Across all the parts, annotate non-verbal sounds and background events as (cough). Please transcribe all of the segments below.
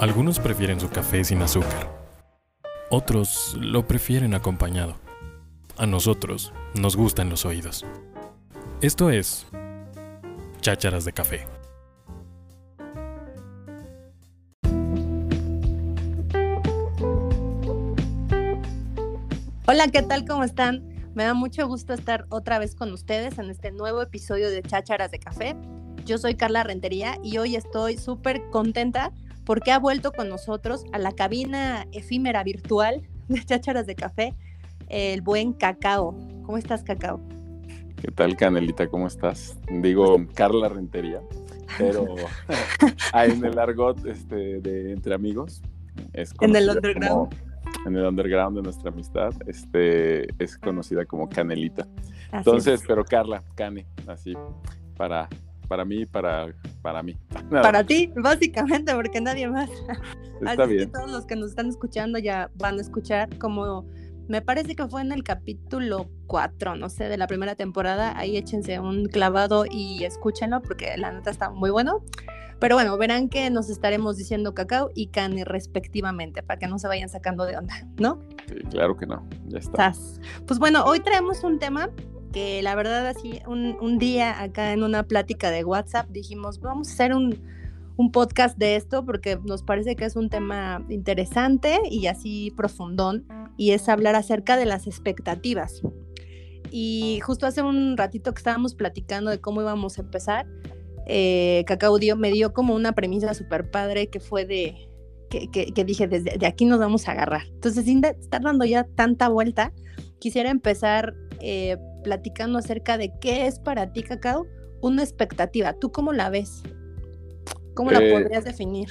Algunos prefieren su café sin azúcar. Otros lo prefieren acompañado. A nosotros nos gustan los oídos. Esto es Chácharas de Café. Hola, ¿qué tal? ¿Cómo están? Me da mucho gusto estar otra vez con ustedes en este nuevo episodio de Chácharas de Café. Yo soy Carla Rentería y hoy estoy súper contenta porque ha vuelto con nosotros a la cabina efímera virtual (laughs) de Chácharas de Café, el buen Cacao. ¿Cómo estás, Cacao? ¿Qué tal, Canelita? ¿Cómo estás? Digo Carla Rentería, pero (laughs) en el argot este, de entre amigos. Es en el underground. en el underground de nuestra amistad, este, es conocida como Canelita. Entonces, pero Carla, Cane, así, para para mí, para, para mí. (laughs) para ti, básicamente, porque nadie más. Está Así bien. Que todos los que nos están escuchando ya van a escuchar como me parece que fue en el capítulo 4, no sé, de la primera temporada. Ahí échense un clavado y escúchenlo porque la nota está muy bueno. Pero bueno, verán que nos estaremos diciendo cacao y cane respectivamente para que no se vayan sacando de onda, ¿no? Sí, claro que no, ya está. Pues bueno, hoy traemos un tema que la verdad así un, día acá en una plática de WhatsApp dijimos, vamos a hacer un, un, podcast de esto porque nos parece que es un tema interesante y así profundón y es hablar acerca de las expectativas. Y justo hace un ratito que estábamos platicando de cómo íbamos a empezar, eh, Cacao dio, me dio como una premisa súper padre que fue de, que, que, dije, desde de aquí nos vamos a agarrar. Entonces, sin estar dando ya tanta vuelta, quisiera empezar eh, platicando acerca de qué es para ti, Cacao, una expectativa. ¿Tú cómo la ves? ¿Cómo la eh, podrías definir?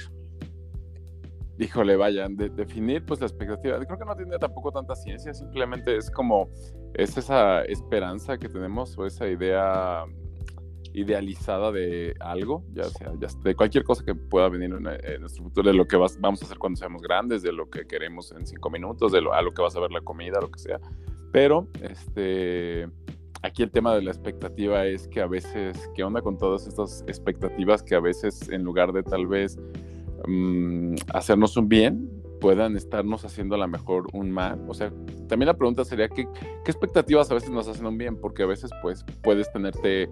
Híjole, vaya, definir pues la expectativa, creo que no tiene tampoco tanta ciencia, simplemente es como, es esa esperanza que tenemos o esa idea idealizada de algo, ya sea de cualquier cosa que pueda venir en, nuestro futuro, de lo que vamos a hacer cuando seamos grandes, de lo que queremos en cinco minutos, de lo, a lo que vas a ver la comida, lo que sea. Pero, este, aquí el tema de la expectativa es que a veces, ¿qué onda con todas estas expectativas que a veces en lugar de tal vez mm, hacernos un bien, puedan estarnos haciendo a lo mejor un mal? O sea, también la pregunta sería, ¿qué, qué expectativas a veces nos hacen un bien? Porque a veces, pues, puedes tenerte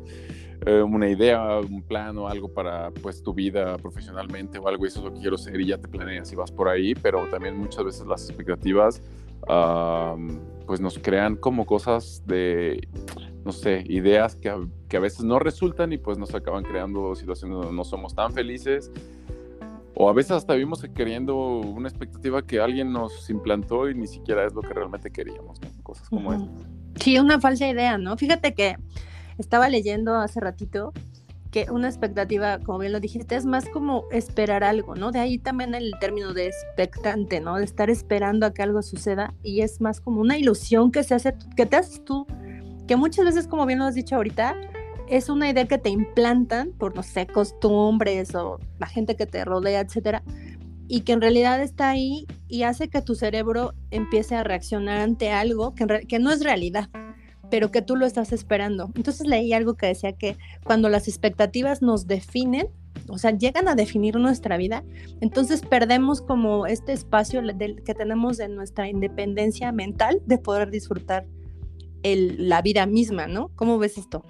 eh, una idea, un plan o algo para, pues, tu vida profesionalmente o algo, y eso es lo que quiero ser y ya te planeas y vas por ahí, pero también muchas veces las expectativas pues nos crean como cosas de, no sé, ideas que a, que a, veces no resultan y pues nos acaban creando situaciones donde no somos tan felices. O a veces hasta vimos queriendo una expectativa que alguien nos implantó y ni siquiera es lo que realmente queríamos, Cosas como uh Sí, una falsa idea, ¿no? Fíjate que estaba leyendo hace ratito que una expectativa, como bien lo dijiste, es más como esperar algo, ¿no? De ahí también el término de expectante, ¿no? De estar esperando a que algo suceda y es más como una ilusión que se hace, que te haces tú, que muchas veces, como bien lo has dicho ahorita, es una idea que te implantan por, no sé, costumbres o la gente que te rodea, etcétera, y que en realidad está ahí y hace que tu cerebro empiece a reaccionar ante algo que, no es realidad pero que tú lo estás esperando. Entonces leí algo que decía que cuando las expectativas nos definen, o sea, llegan a definir nuestra vida, entonces perdemos como este espacio que tenemos de nuestra independencia mental de poder disfrutar la vida misma, ¿no? ¿Cómo ves esto?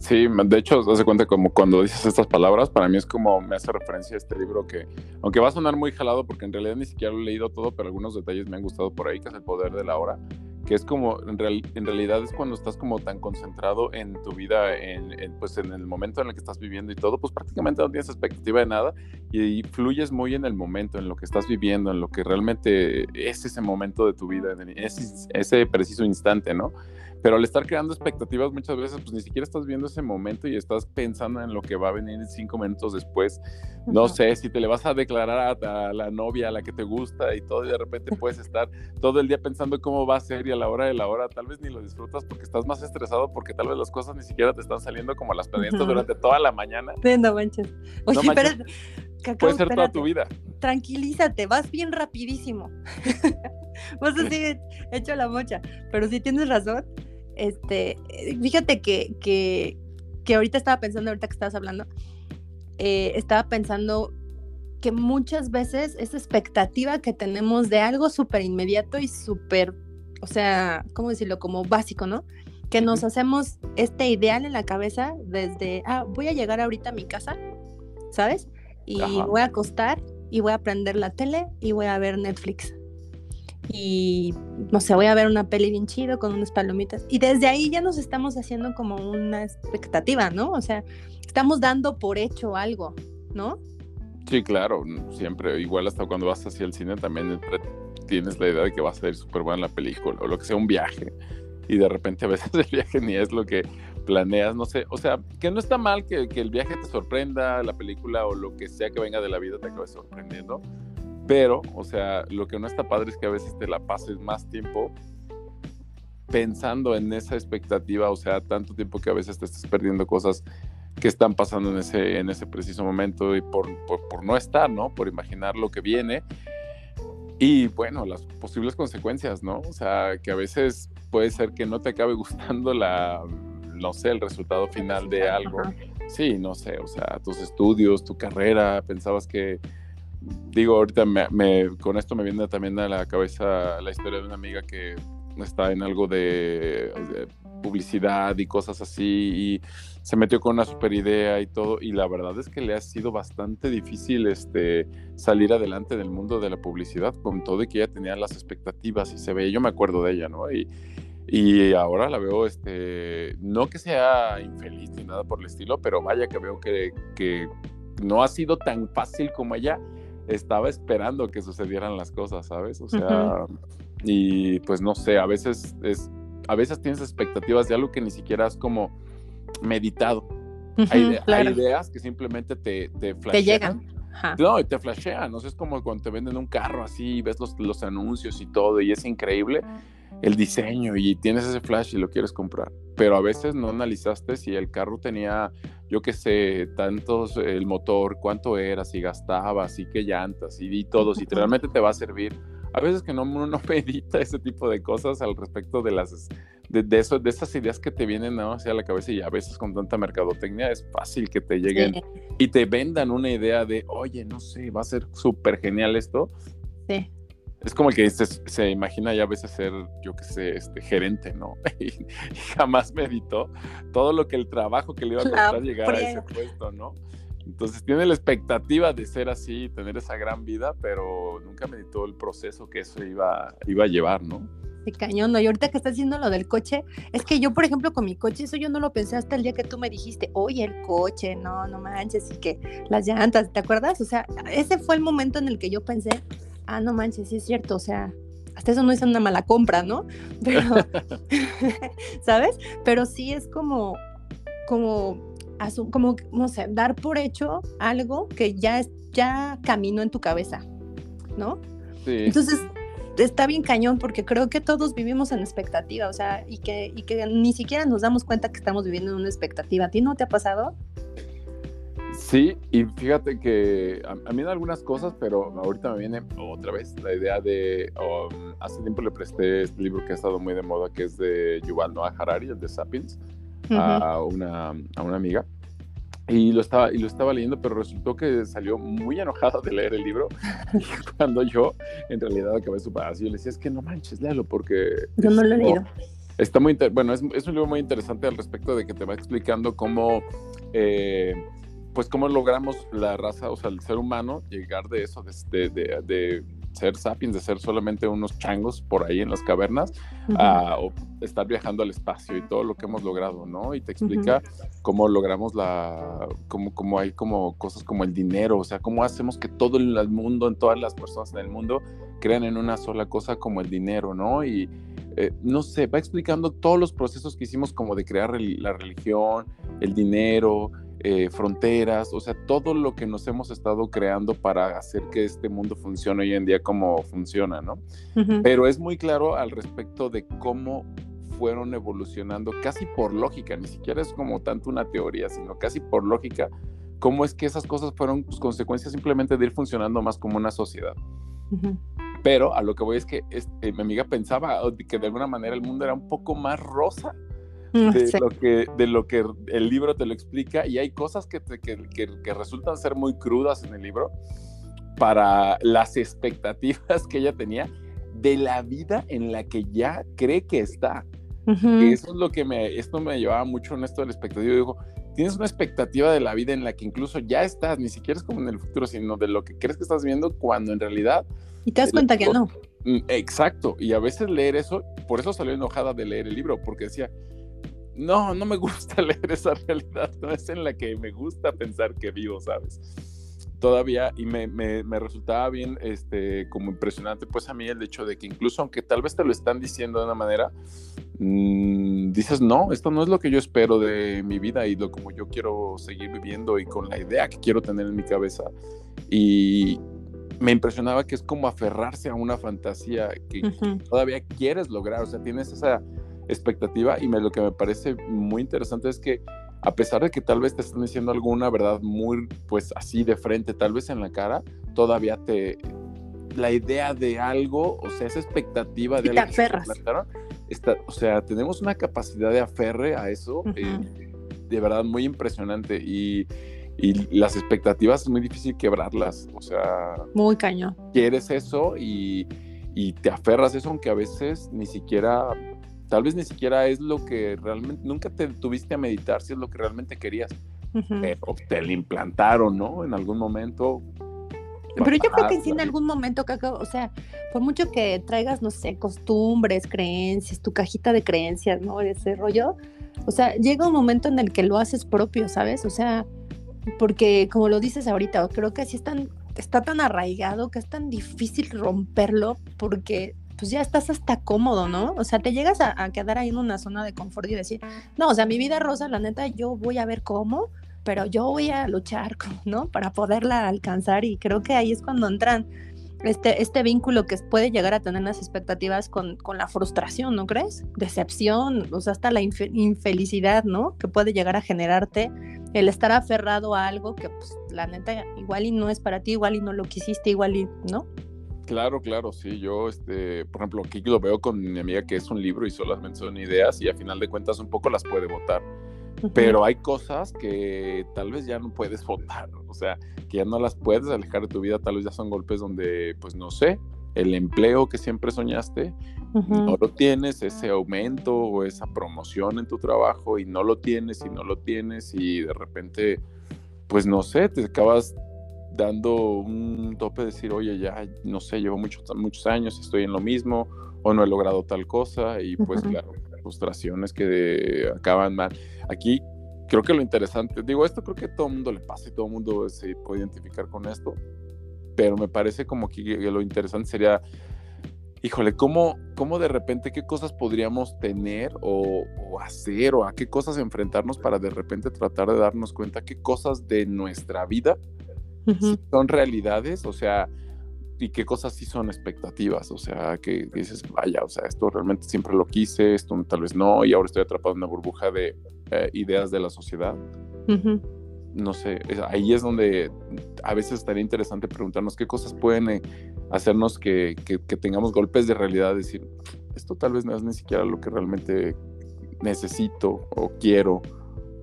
Sí, de hecho, se cuenta como cuando dices estas palabras, para mí es como me hace referencia a este libro que, aunque va a sonar muy jalado, porque en realidad ni siquiera lo he leído todo, pero algunos detalles me han gustado por ahí, que es El Poder de la Hora, que es como, en, realidad es cuando estás como tan concentrado en tu vida, en, pues en el momento en el que estás viviendo y todo, pues prácticamente no tienes expectativa de nada y, fluyes muy en el momento, en lo que estás viviendo, en lo que realmente es ese momento de tu vida, en ese preciso instante, ¿no? Pero al estar creando expectativas muchas veces, pues ni siquiera estás viendo ese momento y estás pensando en lo que va a venir cinco minutos después. No sé, si te le vas a declarar a, la novia a la que te gusta y todo, y de repente puedes estar todo el día pensando cómo va a ser y a la hora de la hora tal vez ni lo disfrutas porque estás más estresado porque tal vez las cosas ni siquiera te están saliendo como las pendientes durante toda la mañana. Sí, no manches. Oye, no puede ser toda tu vida. Tranquilízate, vas bien rapidísimo. (laughs) vas así hecho la mocha. Pero si tienes razón, este, fíjate que, que, que ahorita estaba pensando, ahorita que estabas hablando, eh, estaba pensando que muchas veces esa expectativa que tenemos de algo súper inmediato y súper, o sea, ¿cómo decirlo? Como básico, ¿no? Que nos hacemos este ideal en la cabeza desde, ah, voy a llegar ahorita a mi casa, ¿sabes? Y voy a acostar y voy a prender la tele y voy a ver Netflix. Y no sé, voy a ver una peli bien chido con unas palomitas. Y desde ahí ya nos estamos haciendo como una expectativa, ¿no? O sea, estamos dando por hecho algo, ¿no? Sí, claro, siempre, igual hasta cuando vas hacia el cine también tienes la idea de que va a ser súper buena la película o lo que sea un viaje y de repente a veces (laughs) el viaje ni es lo que planeas, no sé, o sea, que no está mal que, que el viaje te sorprenda, la película o lo que sea que venga de la vida te acabe sorprendiendo, pero, o sea, lo que no está padre es que a veces te la pases más tiempo pensando en esa expectativa, o sea, tanto tiempo que a veces te estás perdiendo cosas que están pasando en ese, en ese preciso momento y por, por, por no estar, ¿no? Por imaginar lo que viene y bueno, las posibles consecuencias, ¿no? O sea, que a veces puede ser que no te acabe (laughs) gustando la, no sé, el resultado final de algo. Sí, no sé, o sea, tus estudios, tu carrera, pensabas que, digo, ahorita me, con esto me viene también a la cabeza la historia de una amiga que está en algo de, publicidad y cosas así y se metió con una super idea y todo y la verdad es que le ha sido bastante difícil este salir adelante del mundo de la publicidad con todo y que ella tenía las expectativas y se ve, yo me acuerdo de ella, ¿no? Y, y ahora la veo, este, no que sea infeliz ni nada por el estilo, pero vaya que veo que, que no ha sido tan fácil como ella estaba esperando que sucedieran las cosas, ¿sabes? O sea, y pues no sé, a veces es, a veces tienes expectativas de algo que ni siquiera has como meditado. hay, ideas que simplemente te, te flashean. Te llegan. No, y te flashean. No sé, es como cuando te venden un carro así, ves los, los anuncios y todo, y es increíble el diseño y tienes ese flash y lo quieres comprar. Pero a veces no analizaste si el carro tenía, yo qué sé, tantos, el motor, cuánto era, si gastaba, si qué llantas y, y todo, si realmente te va a servir a veces que no, uno no (laughs) medita ese tipo de cosas al respecto de las de, eso, de esas ideas que te vienen ¿no? hacia la cabeza y a veces con tanta mercadotecnia es fácil que te lleguen y te vendan una idea de, oye, no sé, va a ser súper genial esto. Sí. Es como el que se, se imagina ya a veces ser, yo qué sé, este, gerente, ¿no? (laughs) Y, jamás meditó todo lo que el trabajo que le iba a costar llegar a ese puesto, ¿no? Entonces tiene la expectativa de ser así, tener esa gran vida, pero nunca meditó el proceso que eso iba, iba a llevar, ¿no? De cañón, ¿no? Y ahorita que estás haciendo lo del coche, es que yo, por ejemplo, con mi coche, eso yo no lo pensé hasta el día que tú me dijiste, oye, el coche, no, no manches, y que las llantas, ¿te acuerdas? O sea, ese fue el momento en el que yo pensé, ah, no manches, sí es cierto, o sea, hasta eso no es una mala compra, ¿no? (laughs) Pero, (laughs) ¿sabes? Pero sí es como, como como, no sé, dar por hecho algo que ya, es, ya caminó en tu cabeza, ¿no? Sí. Entonces, está bien cañón porque creo que todos vivimos en expectativa, o sea, y que, y que ni siquiera nos damos cuenta que estamos viviendo en una expectativa. ¿A ti no te ha pasado? Sí, y fíjate que a, mí en algunas cosas, pero ahorita me viene otra vez la idea de, um, hace tiempo le presté este libro que ha estado muy de moda, que es de Yuval Noah Harari, el de Sapiens a, una, a una amiga. Y lo, estaba, y lo estaba leyendo, pero resultó que salió muy enojada de leer el libro. (laughs) Y cuando yo, en realidad, acabé su paz, yo le decía, es que no manches, léalo, porque... Yo no lo he leído. Está muy, bueno, es, es, un libro muy interesante al respecto de que te va explicando cómo, eh, pues cómo logramos la raza, o sea, el ser humano, llegar de eso, de, de, de ser sapiens, de ser solamente unos changos por ahí en las cavernas, a estar viajando al espacio y todo lo que hemos logrado, ¿no? Y te explica cómo logramos la, cómo, cómo hay como cosas como el dinero, o sea, cómo hacemos que todo el mundo, en todas las personas en el mundo, crean en una sola cosa como el dinero, ¿no? Y eh, no sé, va explicando todos los procesos que hicimos como de crear la religión, el dinero, eh, fronteras, o sea, todo lo que nos hemos estado creando para hacer que este mundo funcione hoy en día como funciona, ¿no? Pero es muy claro al respecto de cómo fueron evolucionando casi por lógica, ni siquiera es como tanto una teoría, sino casi por lógica, cómo es que esas cosas fueron pues, consecuencias simplemente de ir funcionando más como una sociedad. Pero a lo que voy es que este, mi amiga pensaba que de alguna manera el mundo era un poco más rosa De, lo que, de lo que el libro te lo explica y hay cosas que, que, que, resultan ser muy crudas en el libro para las expectativas que ella tenía de la vida en la que ya cree que está. Eso es lo que me, esto me llevaba mucho en esto del expectativa. Digo, tienes una expectativa de la vida en la que incluso ya estás, ni siquiera es como en el futuro, sino de lo que crees que estás viendo cuando en realidad... Y te das cuenta que no. Mm, exacto, y a veces leer eso, por eso salió enojada de leer el libro, porque decía, no, no me gusta (laughs) leer esa realidad, no es en la que me gusta pensar que vivo, ¿sabes? todavía y me, me, me, resultaba bien este, como impresionante pues a mí el hecho de que incluso aunque tal vez te lo están diciendo de una manera, mmm, dices, no, esto no es lo que yo espero de mi vida y lo como yo quiero seguir viviendo y con la idea que quiero tener en mi cabeza. Y me impresionaba que es como aferrarse a una fantasía que, que todavía quieres lograr, o sea, tienes esa expectativa y me, lo que me parece muy interesante es que a pesar de que tal vez te están diciendo alguna verdad muy, pues así de frente, tal vez en la cara, todavía te, la idea de algo, o sea, esa expectativa de y algo te está, o sea, tenemos una capacidad de aferre a eso, eh, de verdad muy impresionante y, y, las expectativas es muy difícil quebrarlas, o sea, muy cañón. Quieres eso y, y te aferras a eso, aunque a veces ni siquiera tal vez ni siquiera es lo que realmente, nunca te tuviste a meditar si es lo que realmente querías, pero te lo implantaron, ¿no? En algún momento. Pero yo creo que sí en algún momento, Caco, o sea, por mucho que traigas, no sé, costumbres, creencias, tu cajita de creencias, ¿no? Ese rollo, o sea, llega un momento en el que lo haces propio, ¿sabes? O sea, porque como lo dices ahorita, creo que así están, está tan arraigado que es tan difícil romperlo porque pues ya estás hasta cómodo, ¿no? O sea, te llegas a, quedar ahí en una zona de confort y decir, no, o sea, mi vida rosa, la neta, yo voy a ver cómo, pero yo voy a luchar, ¿no? Para poderla alcanzar y creo que ahí es cuando entran este, este vínculo que puede llegar a tener las expectativas con, con la frustración, ¿no crees? Decepción, o sea, hasta la infelicidad, ¿no? Que puede llegar a generarte el estar aferrado a algo que, pues, la neta, igual y no es para ti, igual y no lo quisiste, igual y, ¿no? Claro, claro, sí. Yo, este, por ejemplo, aquí lo veo con mi amiga que es un libro y solamente son ideas y a final de cuentas un poco las puede votar. Pero hay cosas que tal vez ya no puedes votar, o sea, que ya no las puedes alejar de tu vida, tal vez ya son golpes donde, pues no sé, el empleo que siempre soñaste, no lo tienes, ese aumento o esa promoción en tu trabajo y no lo tienes y no lo tienes y de repente, pues no sé, te acabas dando un tope de decir, oye, ya, no sé, llevo muchos, muchos años, estoy en lo mismo, o no he logrado tal cosa, y pues claro, frustraciones que acaban mal. Aquí creo que lo interesante, digo, esto creo que todo el mundo le pasa y todo el mundo se puede identificar con esto, pero me parece como que lo interesante sería, híjole, ¿cómo, cómo de repente qué cosas podríamos tener o, o, hacer o a qué cosas enfrentarnos para de repente tratar de darnos cuenta qué cosas de nuestra vida son realidades, o sea, y qué cosas sí son expectativas, o sea, que dices, vaya, o sea, esto realmente siempre lo quise, esto tal vez no, y ahora estoy atrapado en una burbuja de eh, ideas de la sociedad. No sé, ahí es donde a veces estaría interesante preguntarnos qué cosas pueden eh, hacernos que, que, tengamos golpes de realidad, decir, esto tal vez no es ni siquiera lo que realmente necesito o quiero,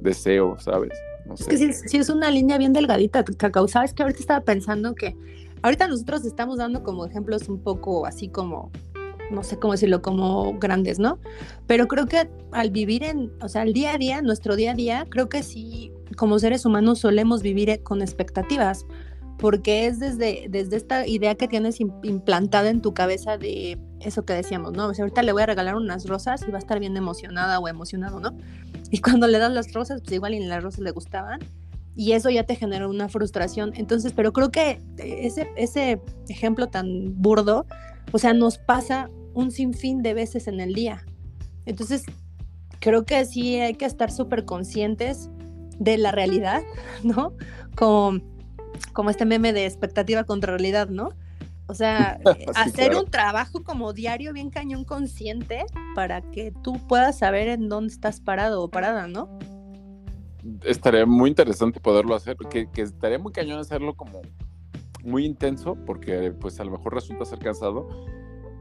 deseo, ¿sabes? Es que sí, es una línea bien delgadita, Cacao. Sabes que ahorita estaba pensando que ahorita nosotros estamos dando como ejemplos un poco así como, no sé cómo decirlo, como grandes, ¿no? Pero creo que al vivir en, o sea, el día a día, nuestro día a día, creo que sí, como seres humanos solemos vivir con expectativas, porque es desde, desde esta idea que tienes implantada en tu cabeza de eso que decíamos, ¿no? O sea, ahorita le voy a regalar unas rosas y va a estar bien emocionada o emocionado, ¿no? Y cuando le das las rosas, pues igual y las rosas le gustaban. Y eso ya te generó una frustración. Entonces, pero creo que ese, ese ejemplo tan burdo, o sea, nos pasa un sinfín de veces en el día. Entonces, creo que sí hay que estar súper conscientes de la realidad, (laughs) ¿no? Como, como este meme de expectativa contra realidad, ¿no? O sea, (laughs) hacer un trabajo como diario bien cañón consciente para que tú puedas saber en dónde estás parado o parada, ¿no? Estaría muy interesante poderlo hacer, que, que estaría muy cañón hacerlo como muy intenso, porque pues a lo mejor resulta ser cansado.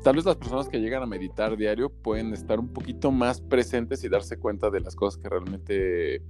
Tal vez las personas que llegan a meditar diario pueden estar un poquito más presentes y darse cuenta de las cosas que realmente eh,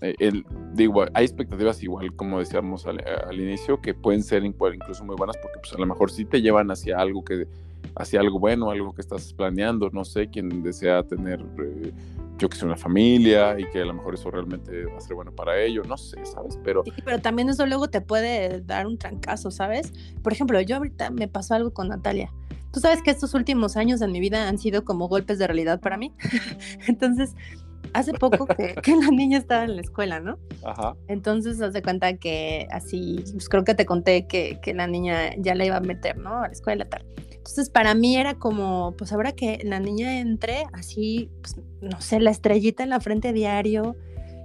el, digo, hay expectativas igual, como decíamos al, inicio, que pueden ser incluso muy buenas porque pues a lo mejor sí te llevan hacia algo que hacia algo bueno, algo que estás planeando, no sé, quien desea tener eh, yo que sé, una familia y que a lo mejor eso realmente va a ser bueno para ellos, no sé, ¿sabes? Pero... Sí, pero también eso luego te puede dar un trancazo, ¿sabes? Por ejemplo, yo ahorita me pasó algo con Natalia. Tú sabes que estos últimos años de mi vida han sido como golpes de realidad para mí. (laughs) Entonces, hace poco que, la niña estaba en la escuela, ¿no? Ajá. Entonces, haz de cuenta que así, pues creo que te conté que, que la niña ya la iba a meter, ¿no? A la escuela, tal. Entonces, para mí era como, pues ahora que la niña entre, así, pues, no sé, la estrellita en la frente diario.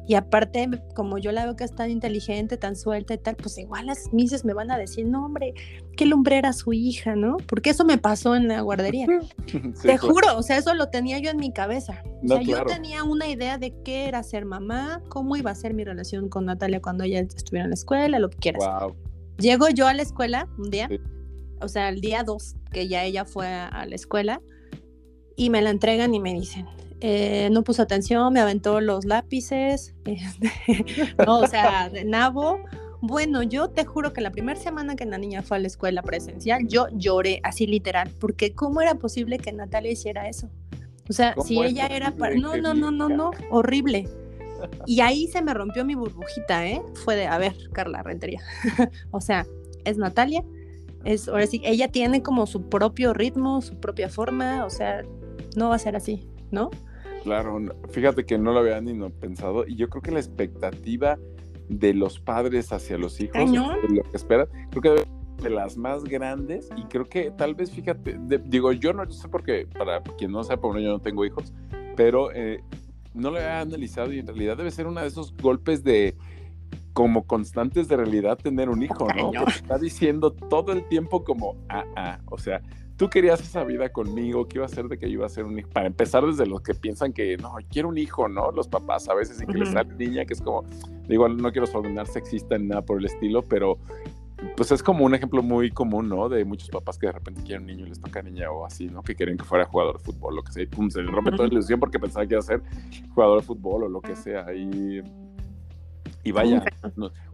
Y aparte, como yo la veo que es tan inteligente, tan suelta y tal, pues igual las mises me van a decir, no, hombre, qué lumbrera su hija, ¿no? Porque eso me pasó en la guardería. (laughs) Te juro, o sea, eso lo tenía yo en mi cabeza. o sea, yo tenía una idea de qué era ser mamá, cómo iba a ser mi relación con Natalia cuando ella estuviera en la escuela, lo que quieras. Llego yo a la escuela un día o sea, el día 2 que ya ella fue a, la escuela y me la entregan y me dicen, eh, no puso atención, me aventó los lápices, (laughs) este, no, o sea, de nabo. Bueno, yo te juro que la primera semana que la niña fue a la escuela presencial, yo lloré así literal, porque ¿cómo era posible que Natalia hiciera eso? O sea, si ella era para... No, no, no, no, no, horrible. Y ahí se me rompió mi burbujita, ¿eh? Fue de, a ver, Carla Rentería. (laughs) o sea, es Natalia, es, ahora sí, ella tiene como su propio ritmo, su propia forma, o sea, no va a ser así, ¿no? Claro, fíjate que no lo había ni pensado y yo creo que la expectativa de los padres hacia los hijos, de lo que esperan, creo que de las más grandes y creo que tal vez, fíjate, digo, yo no sé por qué, para quien no sabe, por yo no tengo hijos, pero eh, no lo había analizado y en realidad debe ser uno de esos golpes de como constantes de realidad tener un hijo, ¿no? Porque está diciendo todo el tiempo como, ah, ah, o sea, tú querías esa vida conmigo, ¿qué iba a ser de que yo iba a ser un hijo? Para empezar desde los que piensan que, no, quiero un hijo, ¿no? Los papás a veces y que les sale niña, que es como, digo, no quiero sonar sexista ni nada por el estilo, pero pues es como un ejemplo muy común, ¿no? De muchos papás que de repente quieren un niño y les toca niña o así, ¿no? Que quieren que fuera jugador de fútbol, lo que sea, y pum, se les rompe toda la ilusión porque pensaba que iba a ser jugador de fútbol o lo que sea. Y y vaya,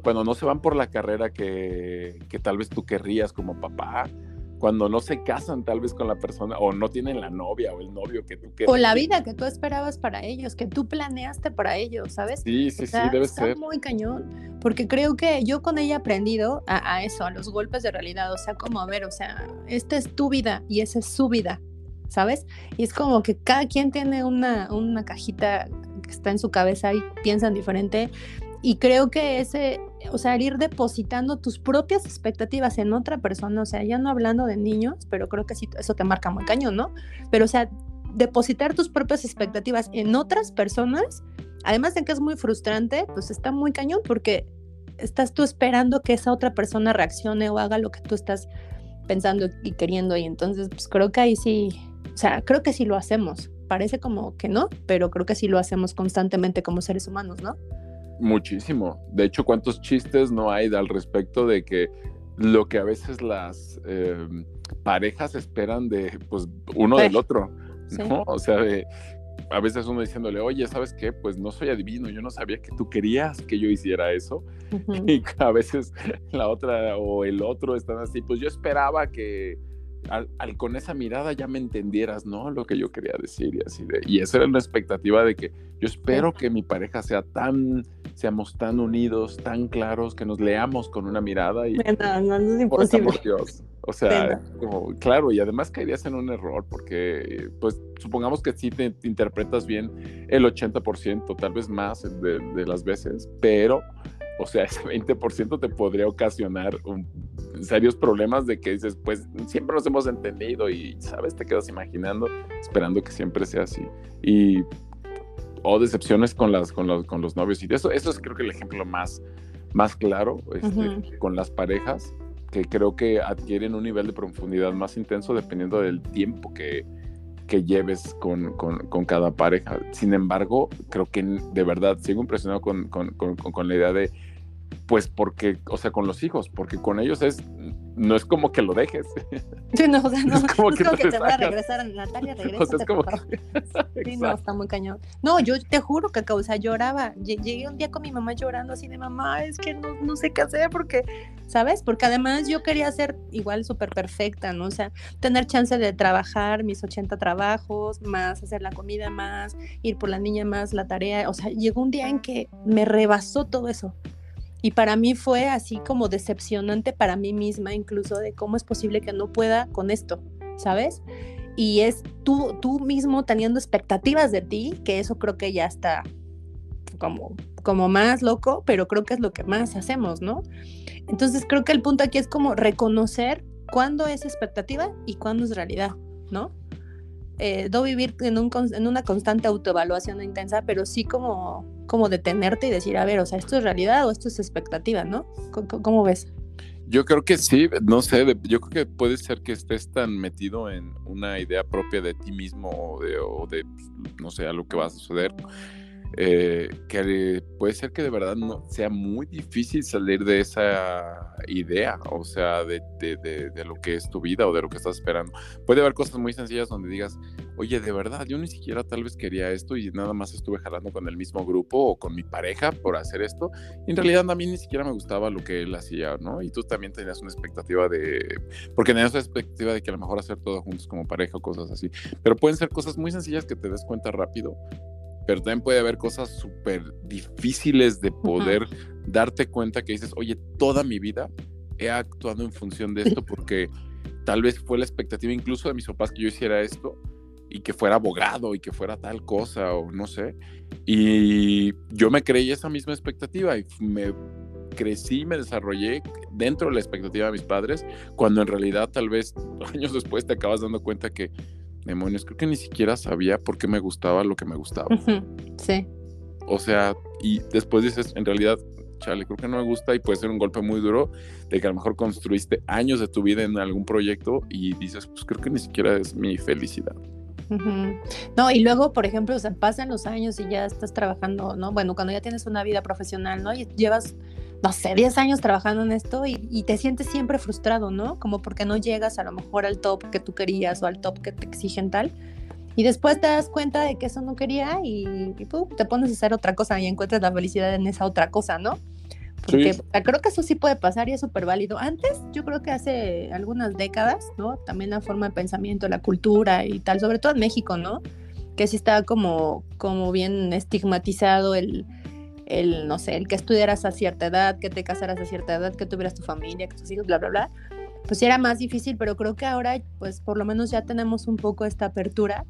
cuando no se van por la carrera que, que, tal vez tú querrías como papá, cuando no se casan tal vez con la persona o no tienen la novia o el novio que tú querías. O la vida que tú esperabas para ellos, que tú planeaste para ellos, ¿sabes? Sí, sí, sí, debe está ser. muy cañón, porque creo que yo con ella he aprendido a, a, eso, a los golpes de realidad, o sea, como a ver, o sea, esta es tu vida y esa es su vida, ¿sabes? Y es como que cada quien tiene una, una cajita que está en su cabeza y piensan diferente y creo que ese, o sea, ir depositando tus propias expectativas en otra persona, o sea, ya no hablando de niños, pero creo que sí, eso te marca muy cañón, ¿no? Pero, o sea, depositar tus propias expectativas en otras personas, además de que es muy frustrante, pues está muy cañón porque estás tú esperando que esa otra persona reaccione o haga lo que tú estás pensando y queriendo y entonces pues creo que ahí sí, o sea, creo que sí lo hacemos. Parece como que no, pero creo que sí lo hacemos constantemente como seres humanos, ¿no? Muchísimo. De hecho, ¿cuántos chistes no hay al respecto de que lo que a veces las em, parejas esperan de pues uno del otro? ¿no? O sea, a veces uno diciéndole, oye, ¿sabes qué? Pues no soy adivino, yo no sabía que tú querías que yo hiciera eso. (laughs) Y a veces la otra o el otro están así, pues yo esperaba que al, con esa mirada ya me entendieras, ¿no? Lo que yo quería decir y así de. Y esa era una expectativa de que yo espero que mi pareja sea tan, seamos tan unidos, tan claros, que nos leamos con una mirada y. No, no, es imposible. Por Dios. O sea, como, claro, y además caerías en un error, porque, pues, supongamos que sí te, interpretas bien el 80%, tal vez más de, de las veces, pero o sea, ese 20% te podría ocasionar serios problemas de que dices, pues siempre nos hemos entendido y, ¿sabes? Te quedas imaginando, esperando que siempre sea así. Y, o decepciones con, las, con, los, con los novios. Y eso, eso es creo que el ejemplo más, más claro este, con las parejas, que creo que adquieren un nivel de profundidad más intenso dependiendo del tiempo que, que lleves con, con, con, cada pareja. Sin embargo, creo que de verdad sigo impresionado con, con la idea de Pues porque, o sea, con los hijos, porque con ellos es, no es como que lo dejes. Sí, no, o sea, (laughs) no, Es como no que es como te que te voy a regresar, Natalia, (laughs) regresa. O sea, es como que... (laughs) Sí, no, está muy cañón. No, yo te juro que, o sea, lloraba. Lle- Llegué un día con mi mamá llorando así de mamá, es que no, no sé qué hacer porque, ¿sabes? Porque además yo quería ser igual súper perfecta, ¿no? O sea, tener chance de trabajar mis 80 trabajos, más hacer la comida, más ir por la niña, más la tarea. O sea, llegó un día en que me rebasó todo eso. Y para mí fue así como decepcionante para mí misma, incluso de cómo es posible que no pueda con esto, ¿sabes? y es tú, tú mismo teniendo expectativas de ti, que eso creo que ya está como, como más loco, pero creo que es lo que más hacemos, ¿no? Entonces creo que el punto aquí es como reconocer cuándo es expectativa y cuándo es realidad, ¿no? Eh, no vivir en, un, en una constante autoevaluación intensa, pero sí como, como detenerte y decir, a ver, o sea, esto es realidad o esto es expectativa, ¿no? ¿Cómo, ves? Yo creo que sí, no sé, yo creo que puede ser que estés tan metido en una idea propia de ti mismo o de, pues, no sé, a lo que va a suceder, eh, que puede ser que de verdad no sea muy difícil salir de esa idea, o sea, de, de- de- lo que es tu vida o de lo que estás esperando. Puede haber cosas muy sencillas donde digas, oye, de verdad, yo ni siquiera tal vez quería esto y nada más estuve jalando con el mismo grupo o con mi pareja por hacer esto. Y en realidad a mí ni siquiera me gustaba lo que él hacía, ¿no? Y tú también tenías una expectativa de, porque tenías una expectativa de que a lo mejor hacer todo juntos como pareja o cosas así. Pero pueden ser cosas muy sencillas que te des cuenta rápido. Pero también puede haber cosas súper difíciles de poder darte cuenta que dices, oye, toda mi vida he actuado en función de esto porque tal vez fue la expectativa incluso de mis papás que yo hiciera esto y que fuera abogado y que fuera tal cosa o no sé. Y yo me creí esa misma expectativa y me crecí, me desarrollé dentro de la expectativa de mis padres, cuando en realidad tal vez (laughs) años después te acabas dando cuenta que, demonios, creo que ni siquiera sabía por qué me gustaba lo que me gustaba. Sí. O sea, y después dices, en realidad, chale, creo que no me gusta y puede ser un golpe muy duro de que a lo mejor construiste años de tu vida en algún proyecto y dices, pues creo que ni siquiera es mi felicidad. No, y luego, por ejemplo, o sea, pasan los años y ya estás trabajando, ¿no? Bueno, cuando ya tienes una vida profesional, ¿no? Y llevas, no sé, 10 años trabajando en esto y, y te sientes siempre frustrado, ¿no? Como porque no llegas a lo mejor al top que tú querías o al top que te exigen tal. Y después te das cuenta de que eso no quería y, y pum, te pones a hacer otra cosa y encuentras la felicidad en esa otra cosa, ¿no? Porque Sí. creo que eso sí puede pasar y es súper válido. Antes, yo creo que hace algunas décadas, ¿no? También la forma de pensamiento, la cultura y tal, sobre todo en México, ¿no? Que sí estaba como, como bien estigmatizado el, el, no sé, el que estudiaras a cierta edad, que te casaras a cierta edad, que tuvieras tu familia, que tus hijos, bla, bla, bla. Pues era más difícil, pero creo que ahora, pues por lo menos ya tenemos un poco esta apertura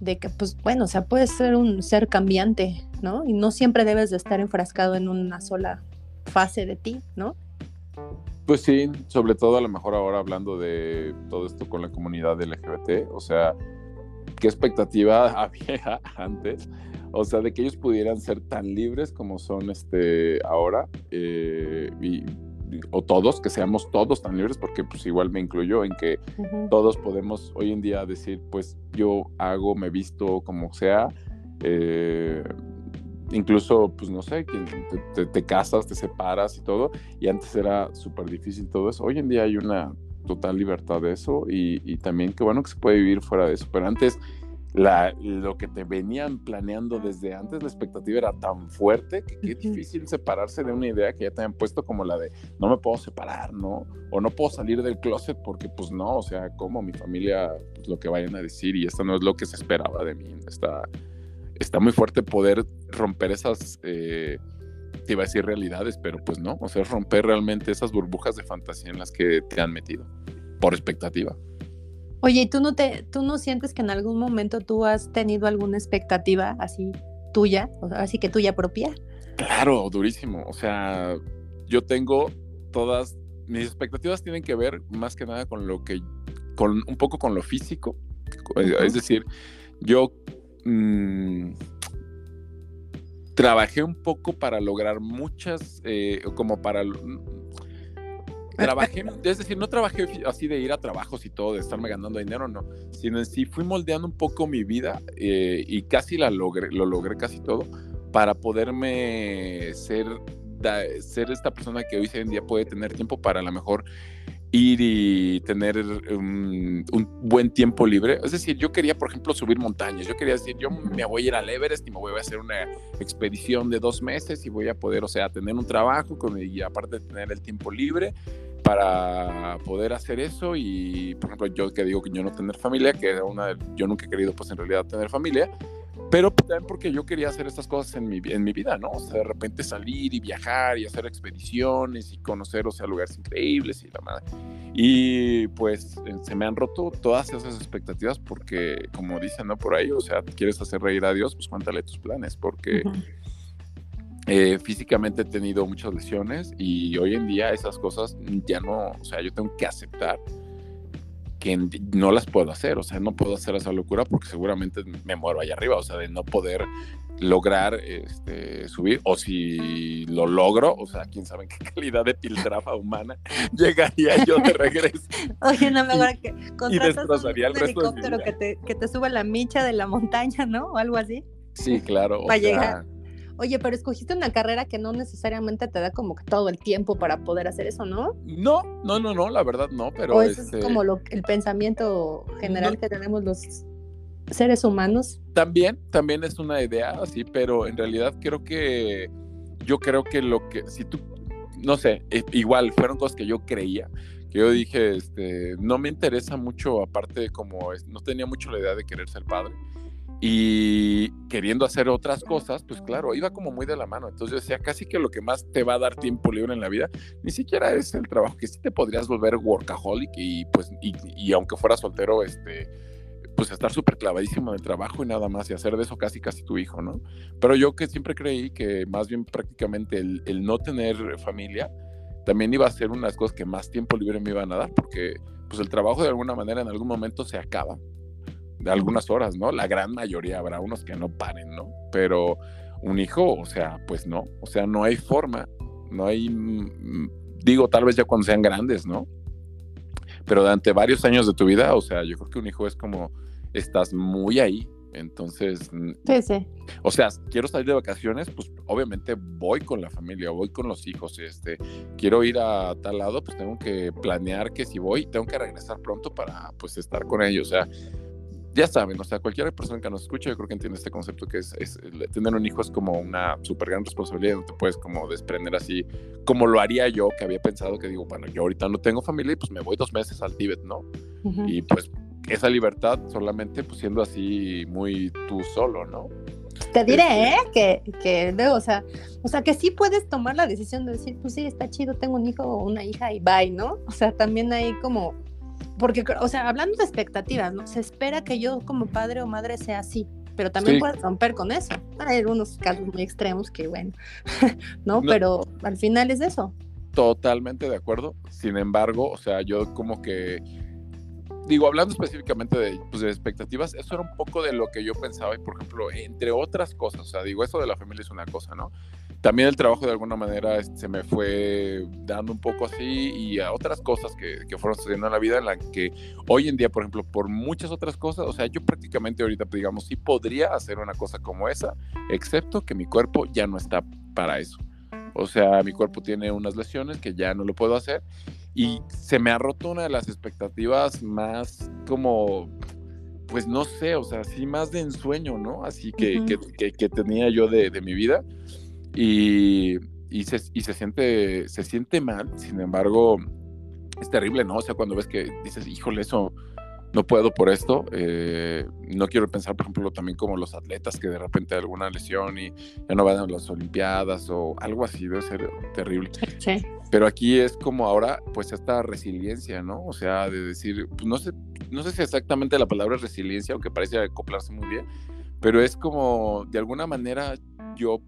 de que, pues bueno, o sea, puedes ser un ser cambiante, ¿no? Y no siempre debes de estar enfrascado en una sola fase de ti, ¿no? Pues sí, sobre todo a lo mejor ahora hablando de todo esto con la comunidad LGBT, o sea, ¿qué expectativa (laughs) había antes? O sea, de que ellos pudieran ser tan libres como son este ahora, eh, y, o todos, que seamos todos tan libres, porque pues igual me incluyo en que Ujú. todos podemos hoy en día decir, pues yo hago, me visto como sea, eh, incluso, pues no sé, te, te- te casas, te separas y todo, y antes era súper difícil todo eso. Hoy en día hay una total libertad de eso y, y también qué bueno que se puede vivir fuera de eso, pero antes la, lo que te venían planeando desde antes, la expectativa era tan fuerte que qué difícil separarse de una idea que ya te han puesto como la de no me puedo separar, ¿no? O no puedo salir del closet porque pues no, o sea, como mi familia, pues, lo que vayan a decir y esto no es lo que se esperaba de mí. Está, está muy fuerte poder romper esas, eh, te iba a decir realidades, pero pues no, o sea, romper realmente esas burbujas de fantasía en las que te han metido por expectativa. Oye, ¿y tú no te, tú no sientes que en algún momento tú has tenido alguna expectativa así tuya, o sea, así que tuya propia? Claro, durísimo. O sea, yo tengo todas, mis expectativas tienen que ver más que nada con lo que, con un poco con lo físico. Eh. Es decir, yo mm, trabajé un poco para lograr muchas, eh, como para... (laughs) Trabajé, es decir, no trabajé así de ir a trabajos y todo, de estarme ganando dinero, no, sino en sí fui moldeando un poco mi vida eh, y casi la logré, lo logré casi todo para poderme ser, ser esta persona que hoy en día puede tener tiempo para a lo mejor ir y tener un, buen tiempo libre. Es decir, yo quería, por ejemplo, subir montañas. Yo quería decir, yo me voy a ir al Everest y me voy a hacer una expedición de dos meses y voy a poder, o sea, tener un trabajo con, y aparte tener el tiempo libre para poder hacer eso y, por ejemplo, yo que digo que yo no tener familia, que una, yo nunca he querido, pues en realidad tener familia, pero también porque yo quería hacer estas cosas en mi, en mi vida, ¿no? O sea, de repente salir y viajar y hacer expediciones y conocer, o sea, lugares increíbles y la madre. Y pues se me han roto todas esas expectativas porque, como dicen, ¿no? Por ahí, o sea, quieres hacer reír a Dios, pues cuéntale tus planes, porque eh, físicamente he tenido muchas lesiones y hoy en día esas cosas ya no, o sea, yo tengo que aceptar que no las puedo hacer, o sea, no puedo hacer esa locura porque seguramente me muero allá arriba, o sea, de no poder lograr este, subir, o si lo logro, o sea, quién sabe en qué (laughs) calidad de piltrafa humana (laughs) llegaría yo de regreso. (laughs) Oye, no, mejor que contratas un, helicóptero que te, que te suba la micha de la montaña, ¿no? O algo así. Sí, claro. Para llegar. Oye, pero escogiste una carrera que no necesariamente te da como que todo el tiempo para poder hacer eso, ¿no? No, no, no, no, la verdad no, pero... O es este como lo, el pensamiento general que tenemos los seres humanos. También, también es una idea así, pero en realidad creo que yo creo que lo que, si tú, no sé, e, igual fueron cosas que yo creía, que yo dije, este, no me interesa mucho, aparte de como, no tenía mucho la idea de querer ser padre y queriendo hacer otras cosas, pues claro, iba como muy de la mano. Entonces yo decía, casi que lo que más te va a dar tiempo libre en la vida, ni siquiera es el trabajo, que sí te podrías volver workaholic y pues, y, aunque fuera soltero, este, pues estar súper clavadísimo en el trabajo y nada más y hacer de eso casi casi tu hijo, ¿no? Pero yo que siempre creí que más bien prácticamente el, el no tener familia también iba a ser una de las cosas que más tiempo libre me iban a dar, porque pues el trabajo de alguna manera en algún momento se acaba de algunas horas, ¿no? La gran mayoría habrá unos que no paren, ¿no? Pero un hijo, o sea, pues no, o sea, no hay forma, no hay, mm, digo, tal vez ya cuando sean grandes, ¿no? Pero durante varios años de tu vida, o sea, yo creo que un hijo es como, estás muy ahí, entonces, mm, sí, sí. O sea, quiero salir de vacaciones, pues obviamente voy con la familia, voy con los hijos, este, quiero ir a tal lado, pues tengo que planear que si voy, tengo que regresar pronto para pues estar con ellos, o sea, ya saben, o sea, cualquier persona que nos escuche, yo creo que entiende este concepto que es, tener un hijo es como una súper gran responsabilidad, no te puedes como desprender así, como lo haría yo, que había pensado que digo, bueno, yo ahorita no tengo familia y pues me voy dos meses al Tíbet, ¿no? Y pues esa libertad solamente pues siendo así muy tú solo, ¿no? Te diré, ¿eh? Que, que o sea, o sea, que sí puedes tomar la decisión de decir, pues sí, está chido, tengo un hijo o una hija y bye, ¿no? O sea, también hay como porque, o sea, hablando de expectativas, ¿no? Se espera que yo como padre o madre sea así, pero también puedes romper con eso. Hay algunos casos muy extremos que, bueno, (laughs) ¿no? Pero al final es eso. Totalmente de acuerdo. Sin embargo, o sea, yo como que digo, hablando específicamente de, pues, de, expectativas, eso era un poco de lo que yo pensaba y, por ejemplo, entre otras cosas, o sea, digo, eso de la familia es una cosa, ¿no? También el trabajo de alguna manera este, se me fue dando un poco así y a otras cosas que, que, fueron sucediendo en la vida en la que hoy en día, por ejemplo, por muchas otras cosas, o sea, yo prácticamente ahorita, pues, digamos, sí podría hacer una cosa como esa, excepto que mi cuerpo ya no está para eso. O sea, mi cuerpo tiene unas lesiones que ya no lo puedo hacer y se me ha roto una de las expectativas más como pues no sé, o sea, sí más de ensueño, ¿no? Así que, que, que, tenía yo de, de mi vida. Y, y, se, y se, siente, se siente mal, sin embargo, es terrible, ¿no? O sea, cuando ves que dices, híjole, eso no puedo por esto. Eh, no quiero pensar, por ejemplo, también como los atletas que de repente alguna lesión y ya no van a las Olimpiadas o algo así, debe ser terrible. Sí. Pero aquí es como ahora, pues esta resiliencia, ¿no? O sea, de decir, pues no sé, no sé si exactamente la palabra es resiliencia, aunque parece acoplarse muy bien, pero es como, de alguna manera, yo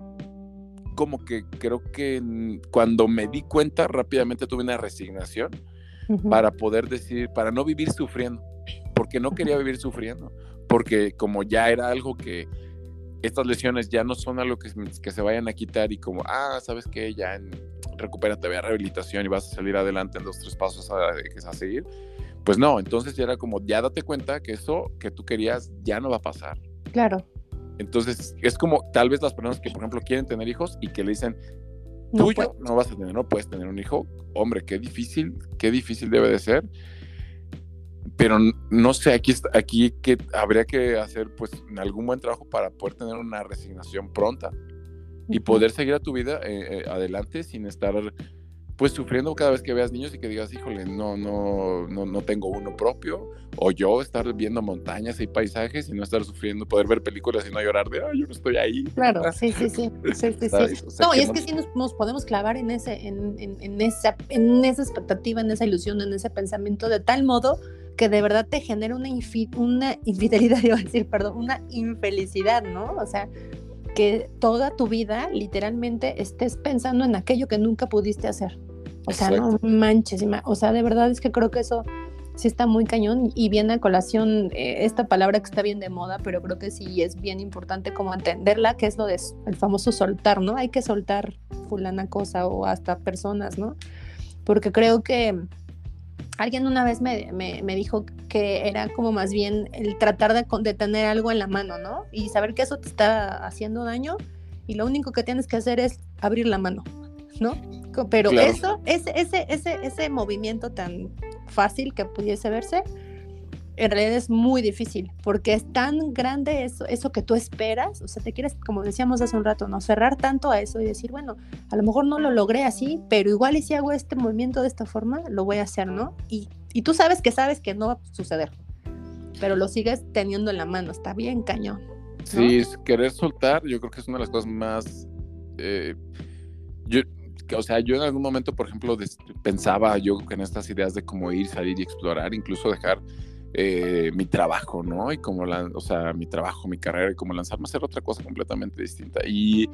como que creo que cuando me di cuenta rápidamente tuve una resignación para poder decir, para no vivir sufriendo, porque no quería vivir sufriendo, porque como ya era algo que estas lesiones ya no son algo que, que se vayan a quitar y como, ah, sabes que ya en, recupérate, ve a rehabilitación y vas a salir adelante en dos, tres pasos a, a seguir. Pues no, entonces ya era como, ya date cuenta que eso que tú querías ya no va a pasar. Claro. Entonces, es como tal vez las personas que, por ejemplo, quieren tener hijos y que le dicen, tuyo no vas a tener, no puedes tener un hijo. Hombre, qué difícil, qué difícil debe de ser. Pero no sé, aquí, aquí que habría que hacer pues algún buen trabajo para poder tener una resignación pronta y poder seguir a tu vida eh, eh, adelante sin estar pues sufriendo cada vez que veas niños y que digas, híjole, no, no, no, no tengo uno propio, o yo estar viendo montañas y paisajes y no estar sufriendo, poder ver películas y no llorar de, ay, yo no estoy ahí. Claro, (laughs) sí, sí, sí. sí, sí, no, y es que sí nos, podemos clavar en, ese, en, en, esa, en esa expectativa, en esa ilusión, en ese pensamiento, de tal modo que de verdad te genera una, una infidelidad, (laughs) iba a decir, perdón, una infelicidad, ¿no? O sea, que toda tu vida literalmente estés pensando en aquello que nunca pudiste hacer. O sea, no manches, o sea, de verdad es que creo que eso sí está muy cañón y viene a colación eh, esta palabra que está bien de moda, pero creo que sí es bien importante como entenderla, que es lo de el famoso soltar, ¿no? Hay que soltar fulana cosa o hasta personas, ¿no? Porque creo que alguien una vez me, me, dijo que era como más bien el tratar de, de, tener algo en la mano, ¿no? Y saber que eso te está haciendo daño y lo único que tienes que hacer es abrir la mano, ¿no? Pero eso, ese, ese, ese, ese movimiento tan fácil que pudiese verse, en realidad es muy difícil, porque es tan grande eso, eso que tú esperas, o sea, te quieres, como decíamos hace un rato, no cerrar tanto a eso y decir, bueno, a lo mejor no lo logré así, pero igual y si hago este movimiento de esta forma, lo voy a hacer, ¿no? Y, y tú sabes que sabes que no va a suceder, pero lo sigues teniendo en la mano, está bien cañón. Sí, querer soltar, yo creo que es una de las cosas más... Eh, yo, o sea, yo en algún momento, por ejemplo, pensaba yo en estas ideas de cómo ir, salir y explorar, incluso dejar eh, mi trabajo, ¿no? Y como, la, o sea, mi trabajo, mi carrera, y como lanzarme a hacer otra cosa completamente distinta. Y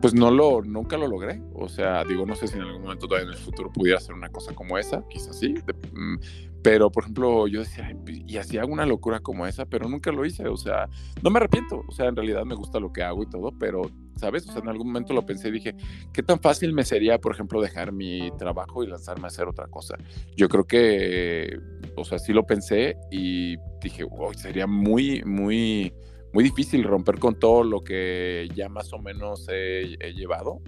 pues no lo, nunca lo logré. O sea, digo, no sé si en algún momento todavía en el futuro pudiera hacer una cosa como esa, quizás sí. Mm, pero, por ejemplo, yo decía, y hacía una locura como esa, pero nunca lo hice. O sea, no me arrepiento. O sea, en realidad me gusta lo que hago y todo, pero ¿sabes? O sea, en algún momento lo pensé y dije, ¿qué tan fácil me sería, por ejemplo, dejar mi trabajo y lanzarme a hacer otra cosa? Yo creo que, o sea, sí lo pensé y dije, wow, sería muy, muy, muy difícil romper con todo lo que ya más o menos he, llevado.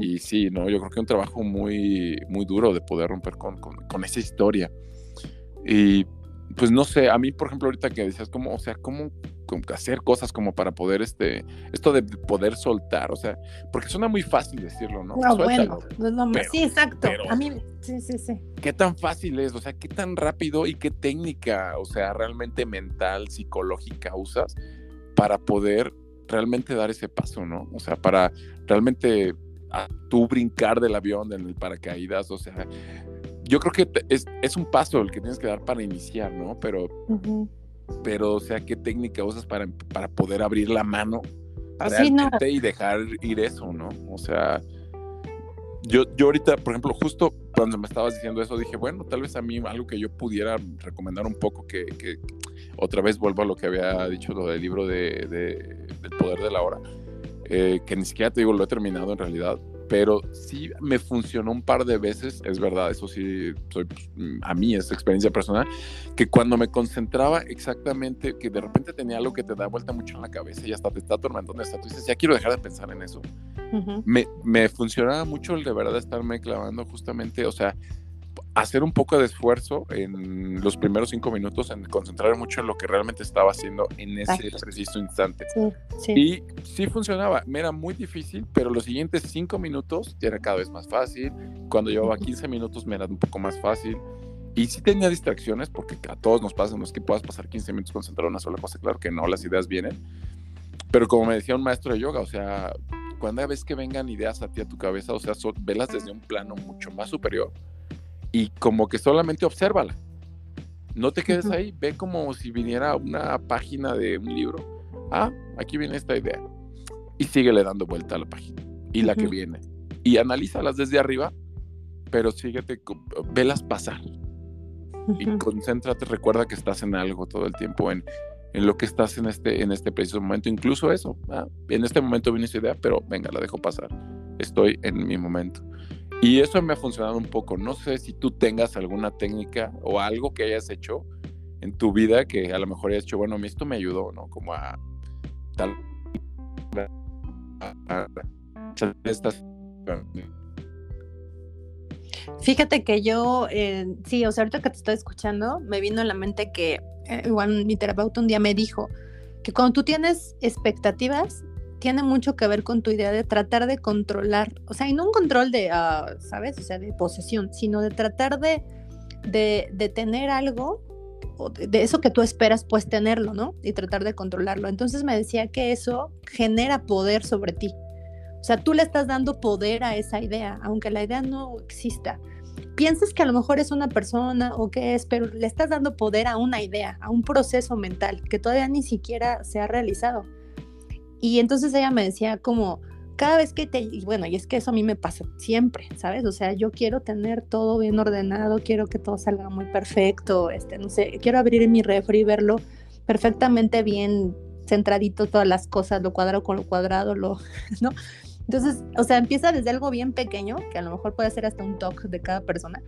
Y sí, no, yo creo que es un trabajo muy, muy duro de poder romper con, con, con esa historia. Y pues no sé, a mí, por ejemplo, ahorita que decías, como, o sea, cómo hacer cosas como para poder, este, esto de poder soltar, o sea, porque suena muy fácil decirlo, ¿no? No, bueno, sí, exacto. a mí, sí, sí, sí. ¿Qué tan fácil es? O sea, ¿qué tan rápido y qué técnica, o sea, realmente mental, psicológica usas para poder realmente dar ese paso, ¿no? O sea, para realmente a, tú brincar del avión en el paracaídas, o sea, yo creo que es, es, un paso el que tienes que dar para iniciar, ¿no? Pero pero o sea, ¿qué técnica usas para, para poder abrir la mano realmente y dejar ir eso, ¿no? O sea, yo, yo ahorita, por ejemplo, justo cuando me estabas diciendo eso, dije, bueno, tal vez a mí algo que yo pudiera recomendar un poco, que, que otra vez vuelvo a lo que había dicho, lo del libro de, de del poder de la hora, eh, que ni siquiera te digo, lo he terminado en realidad, pero sí me funcionó un par de veces, es verdad, eso sí, soy, pues, a mí es experiencia personal, que cuando me concentraba exactamente, que de repente tenía algo que te da vuelta mucho en la cabeza y hasta te está atormentando, hasta tú dices, ya quiero dejar de pensar en eso. me, me funcionaba mucho el de verdad estarme clavando justamente, o sea, hacer un poco de esfuerzo en los primeros cinco minutos, en concentrar mucho en lo que realmente estaba haciendo en ese preciso instante. Y sí funcionaba, me era muy difícil, pero los siguientes cinco minutos era cada vez más fácil. Cuando llevaba 15 minutos me era un poco más fácil. Y sí tenía distracciones, porque a todos nos pasa, no es que puedas pasar 15 minutos concentrado en una sola cosa, claro que no, las ideas vienen. Pero como me decía un maestro de yoga, o sea, cuando ves que vengan ideas a ti a tu cabeza, o sea, velas desde un plano mucho más superior y como que solamente obsérvala. No te quedes ahí, ve como si viniera una página de un libro. Ah, aquí viene esta idea. Y síguele dando vuelta a la página. Y la que viene. Y analízalas desde arriba, pero síguete, velas pasar. Y concéntrate, recuerda que estás en algo todo el tiempo, en, en lo que estás en este, en este preciso momento. Incluso eso, ah, en este momento viene esa idea, pero venga, la dejo pasar. Estoy en mi momento. Y eso me ha funcionado un poco. No sé si tú tengas alguna técnica o algo que hayas hecho en tu vida que a lo mejor hayas hecho, bueno, a mí esto me ayudó, ¿no? Como a tal... Fíjate que yo, eh, sí, o sea, ahorita que te estoy escuchando, me vino a la mente que eh, igual mi terapeuta un día me dijo que cuando tú tienes expectativas, tiene mucho que ver con tu idea de tratar de controlar, o sea, y no un control de, uh, ¿sabes? O sea, de posesión, sino de tratar de, de, de tener algo, o de, de, eso que tú esperas, pues tenerlo, ¿no? Y tratar de controlarlo. Entonces me decía que eso genera poder sobre ti. O sea, tú le estás dando poder a esa idea, aunque la idea no exista. Piensas que a lo mejor es una persona o qué es, pero le estás dando poder a una idea, a un proceso mental que todavía ni siquiera se ha realizado. Y entonces ella me decía como, cada vez que te, y bueno, y es que eso a mí me pasa siempre, ¿sabes? O sea, yo quiero tener todo bien ordenado, quiero que todo salga muy perfecto, este, no sé, quiero abrir mi refri y verlo perfectamente bien centradito todas las cosas, lo cuadrado con lo cuadrado, lo, (laughs) ¿no? Entonces, o sea, empieza desde algo bien pequeño, que a lo mejor puede ser hasta un toque de cada persona,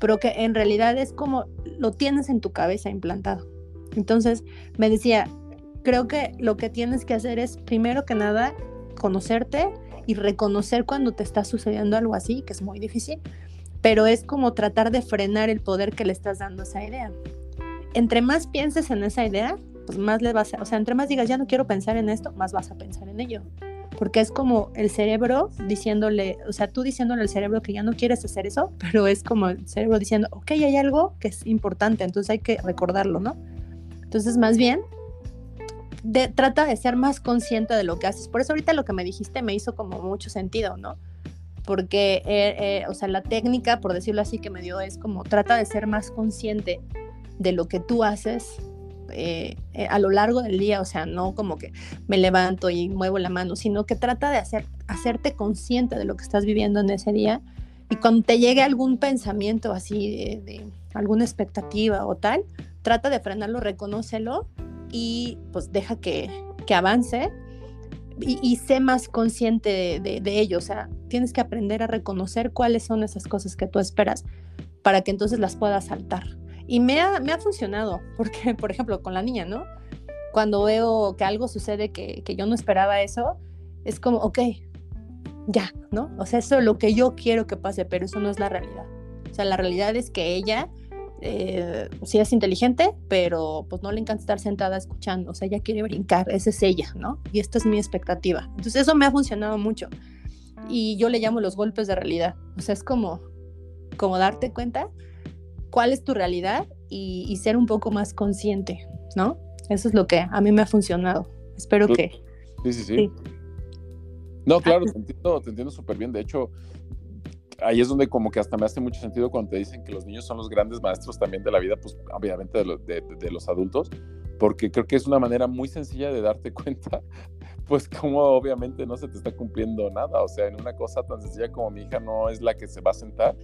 pero que en realidad es como lo tienes en tu cabeza implantado. Entonces, me decía, creo que lo que tienes que hacer es, primero que nada, conocerte y reconocer cuando te está sucediendo algo así, que es muy difícil, pero es como tratar de frenar el poder que le estás dando a esa idea. Entre más pienses en esa idea, pues más le vas a, o sea, entre más digas, ya no quiero pensar en esto, más vas a pensar en ello. Porque es como el cerebro diciéndole, o sea, tú diciéndole al cerebro que ya no quieres hacer eso, (laughs) pero es como el cerebro diciendo, ok, hay algo que es importante, entonces hay que recordarlo, ¿no? Entonces, más bien, de, trata de ser más consciente de lo que haces. Por eso ahorita lo que me dijiste me hizo como mucho sentido, ¿no? Porque, eh, eh, o sea, la técnica, por decirlo así, que me dio es como trata de ser más consciente de lo que tú haces eh, eh, a lo largo del día, o sea, no como que me levanto y muevo la mano, sino que trata de hacer, hacerte consciente de lo que estás viviendo en ese día y cuando te llegue algún pensamiento así de, de alguna expectativa o tal, trata de frenarlo, reconócelo y pues deja que, que avance y, sé más consciente de, de, de, ello. O sea, tienes que aprender a reconocer cuáles son esas cosas que tú esperas para que entonces las puedas saltar. Y me ha, me ha funcionado, (laughs) porque, por ejemplo, con la niña, ¿no? Cuando veo que algo sucede que, que yo no esperaba eso, es como, ok, ya, ¿no? O sea, eso es lo que yo quiero que pase, pero eso no es la realidad. O sea, la realidad es que ella eh, sí es inteligente, pero pues no le encanta estar sentada escuchando, o sea, ella quiere brincar, esa es ella, ¿no? Y esta es mi expectativa. Entonces eso me ha funcionado mucho. Y yo le llamo los golpes de realidad. O sea, es como, como darte cuenta cuál es tu realidad y, y ser un poco más consciente, ¿no? Eso es lo que a mí me ha funcionado. Espero que... Sí, sí, sí. sí. No, claro, te entiendo, te entiendo súper bien. De hecho, ahí es donde como que hasta me hace mucho sentido cuando te dicen que los niños son los grandes maestros también de la vida, pues obviamente de, lo, de, de, los adultos, porque creo que es una manera muy sencilla de darte (laughs) cuenta, pues como obviamente no se te está cumpliendo nada, o sea, en una cosa tan sencilla como mi hija no es la que se va a sentar.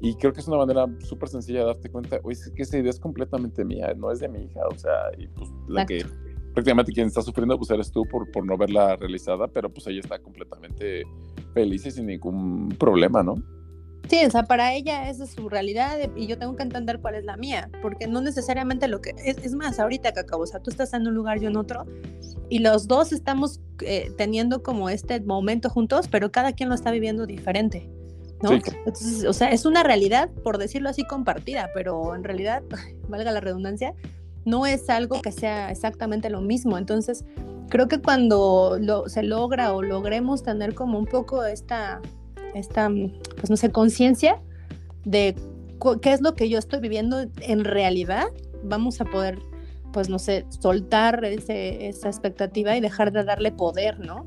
Y creo que es una manera súper sencilla de darte cuenta, oye, es que esa idea es completamente mía, no es de mi hija, o sea, y pues la Exacto. que prácticamente quien está sufriendo pues eres tú por, por no verla realizada, pero pues ella está completamente feliz y sin ningún problema, ¿no? Sí, o sea, para ella esa es su realidad y yo tengo que entender cuál es la mía, porque no necesariamente lo que es, es más, ahorita que acabo, o sea, tú estás en un lugar, yo en otro, y los dos estamos eh, teniendo como este momento juntos, pero cada quien lo está viviendo diferente. ¿no? Sí. Entonces, o sea, es una realidad, por decirlo así, compartida, pero en realidad, (laughs) valga la redundancia, no es algo que sea exactamente lo mismo. Entonces, creo que cuando lo, se logra o logremos tener como un poco esta, esta pues no sé, conciencia de qué es lo que yo estoy viviendo en realidad, vamos a poder, pues no sé, soltar ese, esa expectativa y dejar de darle poder, ¿no?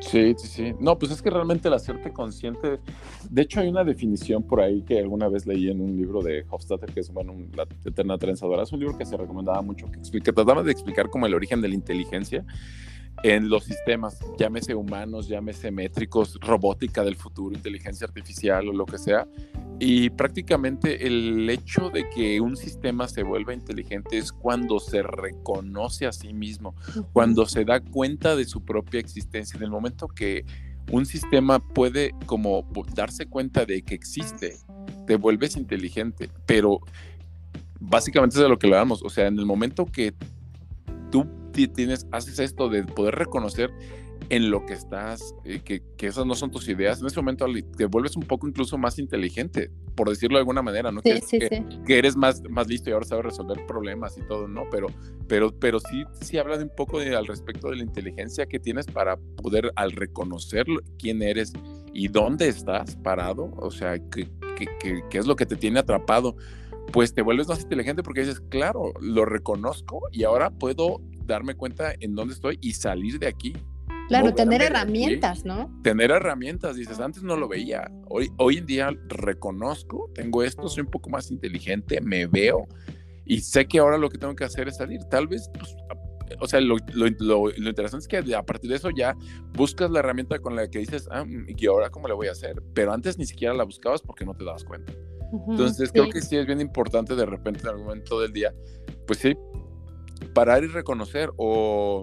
Sí, sí, sí. No, pues es que realmente el hacerte consciente. De hecho, hay una definición por ahí que alguna vez leí en un libro de Hofstadter, que es bueno, La Eterna Trenzadora. Es un libro que se recomendaba mucho, que, explica, trataba de explicar como el origen de la inteligencia en los sistemas, llámese humanos, llámese métricos, robótica del futuro, inteligencia artificial o lo que sea. Y prácticamente el hecho de que un sistema se vuelva inteligente es cuando se reconoce a sí mismo, cuando se da cuenta de su propia existencia. En el momento que un sistema puede como darse cuenta de que existe, te vuelves inteligente, pero básicamente es de lo que hablamos. O sea, en el momento que tú tienes, haces esto de poder reconocer en lo que estás, eh, que, que, esas no son tus ideas, en ese momento te vuelves un poco incluso más inteligente, por decirlo de alguna manera, ¿no? Sí, sí, que, sí. que, eres más, más listo y ahora sabes resolver problemas y todo, ¿no? Pero, pero, pero sí, sí habla de un poco de, al respecto de la inteligencia que tienes para poder, al reconocer quién eres y dónde estás parado, o sea, qué es lo que te tiene atrapado, pues te vuelves más inteligente porque dices, claro, lo reconozco y ahora puedo darme cuenta en dónde estoy y salir de aquí. Claro, tener herramientas, ¿no? Tener herramientas, dices, antes no lo veía. Hoy, hoy en día reconozco, tengo esto, soy un poco más inteligente, me veo y sé que ahora lo que tengo que hacer es salir. Tal vez, pues, o sea, lo, lo, lo, lo, interesante es que a partir de eso ya buscas la herramienta con la que dices, ah, ¿y ahora cómo le voy a hacer? Pero antes ni siquiera la buscabas porque no te dabas cuenta. Uh -huh, Entonces, sí. creo que sí es bien importante de repente en algún momento del día, pues sí, parar y reconocer o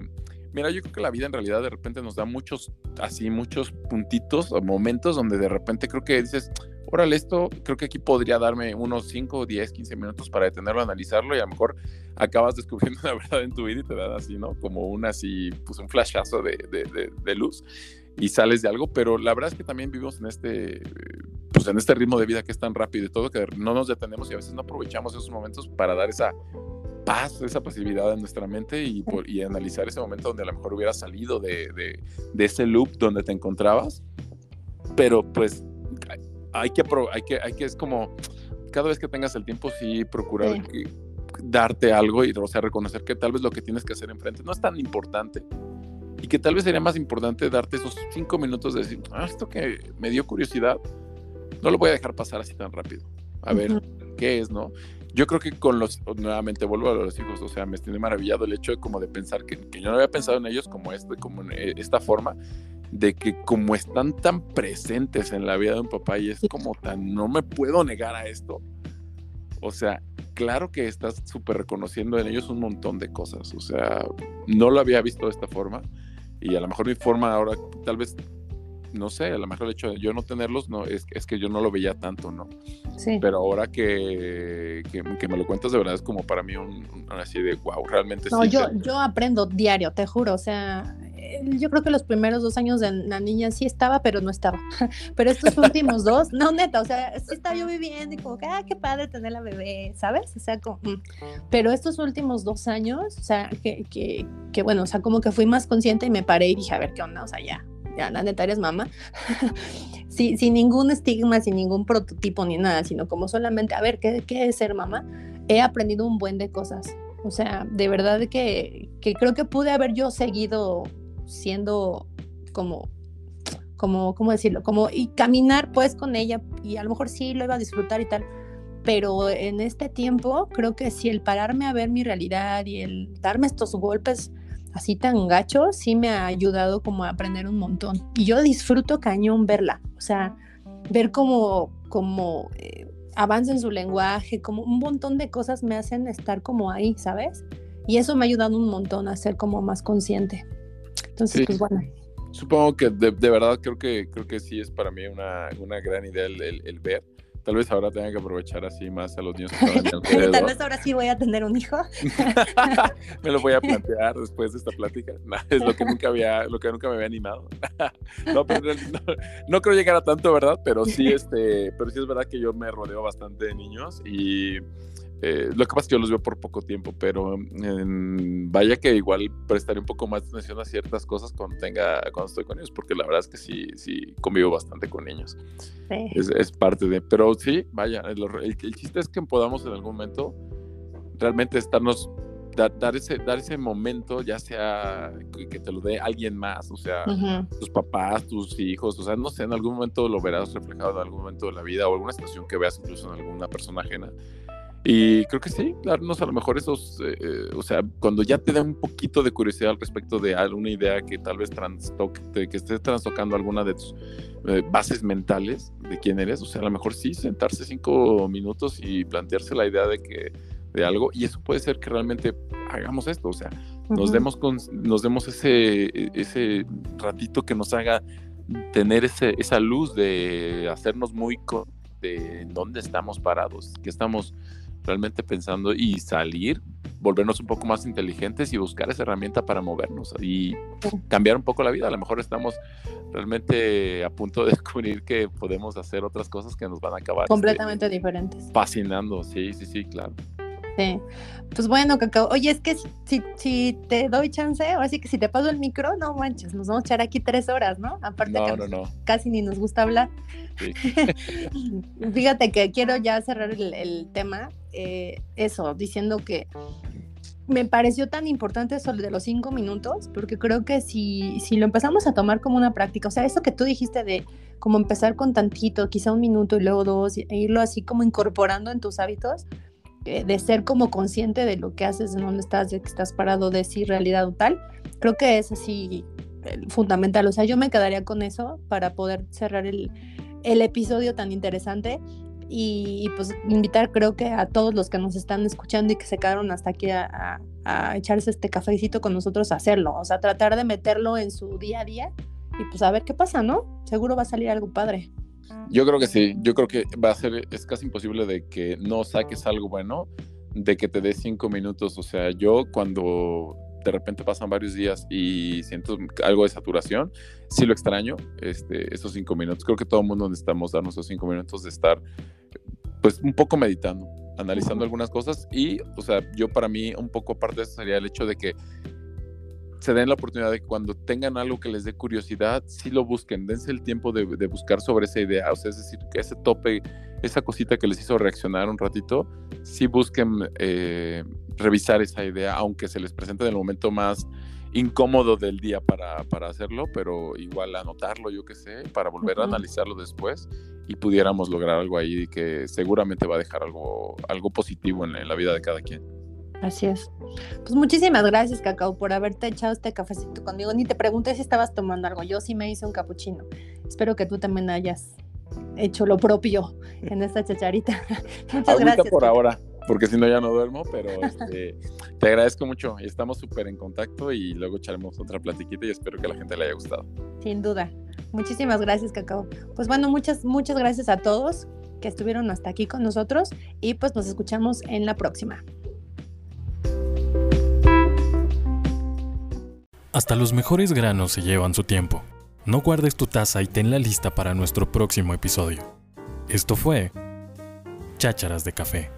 mira, yo creo que la vida en realidad de repente nos da muchos, así, muchos puntitos o momentos donde de repente creo que dices, órale, esto creo que aquí podría darme unos 5, 10, 15 minutos para detenerlo, analizarlo y a lo mejor acabas descubriendo (laughs) la verdad en tu vida y te dan así, ¿no? Como un así, pues un flashazo de, de, de, luz y sales de algo, pero la verdad es que también vivimos en este, pues en este ritmo de vida que es tan rápido y todo que no nos detenemos y a veces no aprovechamos esos momentos para dar esa paz, esa pasividad en nuestra mente y, por, y analizar ese momento donde a lo mejor hubieras salido de, de, de, ese loop donde te encontrabas. Pero pues hay que, hay que, hay que, es como, cada vez que tengas el tiempo, sí procurar sí. Darte algo y, o sea, reconocer que tal vez lo que tienes que hacer enfrente no es tan importante y que tal vez sería más importante darte esos cinco minutos de decir, ah, esto que me dio curiosidad, no lo voy a dejar pasar así tan rápido. A ver, uh -huh. ¿qué es, no? Yo creo que con los, nuevamente vuelvo a los hijos, o sea, me estoy maravillado el hecho de como de pensar que, que yo no había pensado en ellos como, este, como en esta forma, de que como están tan presentes en la vida de un papá y es como tan, no me puedo negar a esto, o sea, claro que estás súper reconociendo en ellos un montón de cosas, o sea, no lo había visto de esta forma y a lo mejor mi forma ahora tal vez no sé, a lo mejor el hecho de yo no tenerlos no es, es que yo no lo veía tanto, ¿no? Sí. Pero ahora que, que, que, me lo cuentas de verdad es como para mí un, un así de wow, realmente no, sí. Yo, yo aprendo diario, te juro, o sea, yo creo que los primeros dos años de la niña sí estaba, pero no estaba. (laughs) Pero estos (laughs) últimos dos, no, neta, o sea, sí estaba yo viviendo y como que, ah, qué padre tener la bebé, ¿sabes? O sea, como, mm. pero estos últimos dos años, o sea, que, que, que, bueno, o sea, como que fui más consciente y me paré y dije, a ver, ¿qué onda? O sea, ya, ya, la neta eres mamá, (laughs) sí, sin ningún estigma, sin ningún prototipo ni nada, sino como solamente, a ver, ¿qué, ¿qué, es ser mamá? He aprendido un buen de cosas. O sea, de verdad que, que creo que pude haber yo seguido siendo como, como, ¿cómo decirlo? Como, y caminar pues con ella, y a lo mejor sí lo iba a disfrutar y tal, pero en este tiempo creo que si el pararme a ver mi realidad y el darme estos golpes, así tan gacho, sí me ha ayudado como a aprender un montón. Y yo disfruto cañón verla, o sea, ver cómo, cómo eh, avanza en su lenguaje, como un montón de cosas me hacen estar como ahí, ¿sabes? Y eso me ha ayudado un montón a ser como más consciente. Entonces, sí. pues bueno. Supongo que de, de, verdad creo que creo que sí es para mí una, una gran idea el, el, el ver tal vez ahora tenga que aprovechar así más a los niños que (laughs) tal vez ahora sí voy a tener un hijo. (laughs) me lo voy a (laughs) plantear después de esta plática. es lo que nunca había, lo que nunca me había animado. no, pero no, no, creo llegar a tanto, ¿verdad? Pero sí, este, pero sí es verdad que yo me rodeo bastante de niños y eh, lo que pasa es que yo los veo por poco tiempo, pero eh, vaya que igual prestaré un poco más de atención a ciertas cosas cuando tenga, cuando estoy con ellos, porque la verdad es que sí, sí convivo bastante con niños. Sí. Es, es, parte de, pero sí, vaya, el, el, el, chiste es que podamos en algún momento realmente estarnos, da, dar, ese, dar ese momento, ya sea que te lo dé alguien más, o sea, uh -huh. tus papás, tus hijos, o sea, no sé, en algún momento lo verás reflejado en algún momento de la vida o alguna situación que veas incluso en alguna persona ajena y creo que sí, darnos a lo mejor esos, eh, o sea, cuando ya te da un poquito de curiosidad al respecto de alguna idea que tal vez trastoque, que estés trastocando alguna de tus eh, bases mentales de quién eres, o sea, a lo mejor sí, sentarse cinco minutos y plantearse la idea de que de algo, y eso puede ser que realmente hagamos esto, o sea, uh -huh. nos demos, con, nos demos ese, ese ratito que nos haga tener ese, esa luz de hacernos muy de dónde estamos parados, que estamos realmente pensando y salir, volvernos un poco más inteligentes y buscar esa herramienta para movernos y cambiar un poco la vida. A lo mejor estamos realmente a punto de (laughs) descubrir que podemos hacer otras cosas que nos van a acabar. Este, Completamente diferentes. Fascinando, sí, sí, sí, claro. Sí. Pues bueno, Cacao. Oye, es que si, si te doy chance, ahora sí que si te paso el micro, no manches, nos vamos a echar aquí tres horas, ¿no? Aparte que casi ni nos gusta hablar. (laughs) Fíjate que quiero ya cerrar el, tema, eh, eso, diciendo que me pareció tan importante eso de los cinco minutos, porque creo que si, si lo empezamos a tomar como una práctica, o sea, eso que tú dijiste de como empezar con tantito, quizá un minuto y luego dos, e irlo así como incorporando en tus hábitos, de ser como consciente de lo que haces, de dónde estás, de que estás parado, de si realidad o tal, creo que es así fundamental. O sea, yo me quedaría con eso para poder cerrar el, el episodio tan interesante y, pues invitar creo que a todos los que nos están escuchando y que se quedaron hasta aquí a, a, echarse este cafecito con nosotros a hacerlo, o sea, tratar de meterlo en su día a día y pues a ver qué pasa, ¿no? Seguro va a salir algo padre. Yo creo que sí, yo creo que va a ser, es casi imposible de que no saques algo bueno, de que te dé cinco minutos. O sea, yo cuando de repente pasan varios días y siento algo de saturación, sí lo extraño, este, esos cinco minutos. Creo que todo el mundo necesitamos darnos esos cinco minutos de estar, pues, un poco meditando, analizando algunas cosas y, o sea, yo para mí un poco aparte de eso sería el hecho de que se den la oportunidad de que cuando tengan algo que les dé curiosidad, sí lo busquen, dense el tiempo de, buscar sobre esa idea, o sea, es decir, que ese tope, esa cosita que les hizo reaccionar un ratito, sí busquen eh, revisar esa idea, aunque se les presente en el momento más incómodo del día para, para hacerlo, pero igual anotarlo, yo qué sé, para volver a analizarlo después y pudiéramos lograr algo ahí que seguramente va a dejar algo, algo positivo en la vida de cada quien. Así es. Pues muchísimas gracias, Cacao, por haberte echado este cafecito conmigo. Ni te pregunté si estabas tomando algo. Yo sí me hice un capuchino. Espero que tú también hayas hecho lo propio en esta chacharita. (laughs) Muchas gracias. por ahora, porque si no ya no duermo, pero este, te agradezco mucho estamos súper en contacto y luego echaremos otra platiquita y espero que a la gente le haya gustado. Sin duda. Muchísimas gracias, Cacao. Pues bueno, muchas, muchas gracias a todos que estuvieron hasta aquí con nosotros y pues nos escuchamos en la próxima. Hasta los mejores granos se llevan su tiempo. No guardes tu taza y ten la lista para nuestro próximo episodio. Esto fue Chácharas de Café.